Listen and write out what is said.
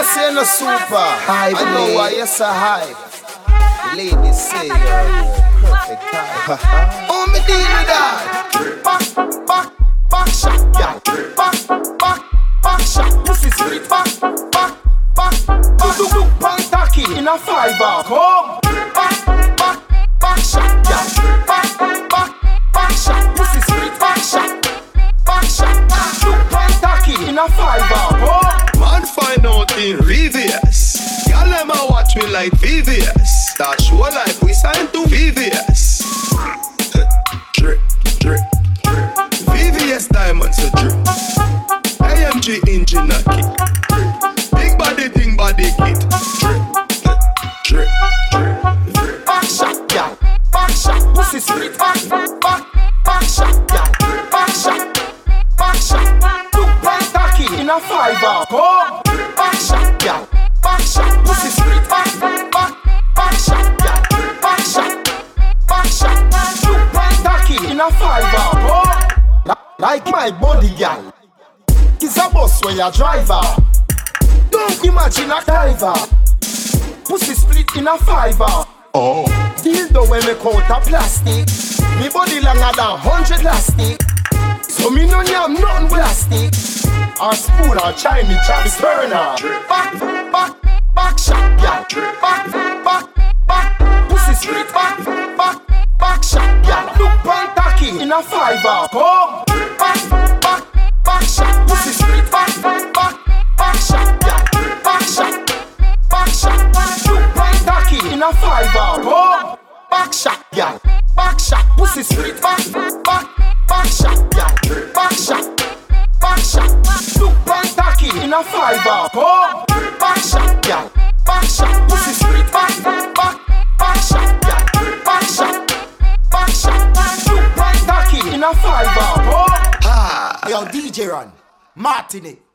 A say no super. Hype I know why you're so hype. Ladies say you're perfect type. oh, me deal with that. Back, back, back shot, yeah. Back, back, back shot. Pussy sweet. Back, back, back. Do do do, punk tacky in a fiver. Come. Back, back, back shot, yeah. Back, back, back shot. Pussy sweet. Back shot, back shot. Do punk tacky in a. Come watch me like VVS. That show like we signed to VVS. drip, drip, drip. VVS diamonds a drip. AMG engine a kick. Big body thing body kit. Drip, drip, drip, drip. Back shot, yeah. Back shot, pussy sweet. Back, back, back shot, yeah. Back shot, back shot. Pint tacky in a fiver. Come. Back shot, pussy like my body, gal. It's a bus where you driver. Don't imagine a diver. Pussy split in a fiver. Oh. Dildo when me coat a plastic. Me body longer than hundred elastic. So me no yam nothing plastic. Or spoon or chime me Travis Turner Back, back, back shot, yeah. Back, back, back Pussy street back, back, back shot, yeah. Look on tacky in a fiver. Come. Back, back, back shot. Pussy street back, back, back shot, yeah. Back shot, back shot. Look on tacky in a fiver. Come. Back shot, yeah. Back shot. Pussy street back, back, back shot, yeah. Back shot back shot. Look pan in a fiver. Come, back shot, yeah. Ah. Yo, DJ Run, Martinique.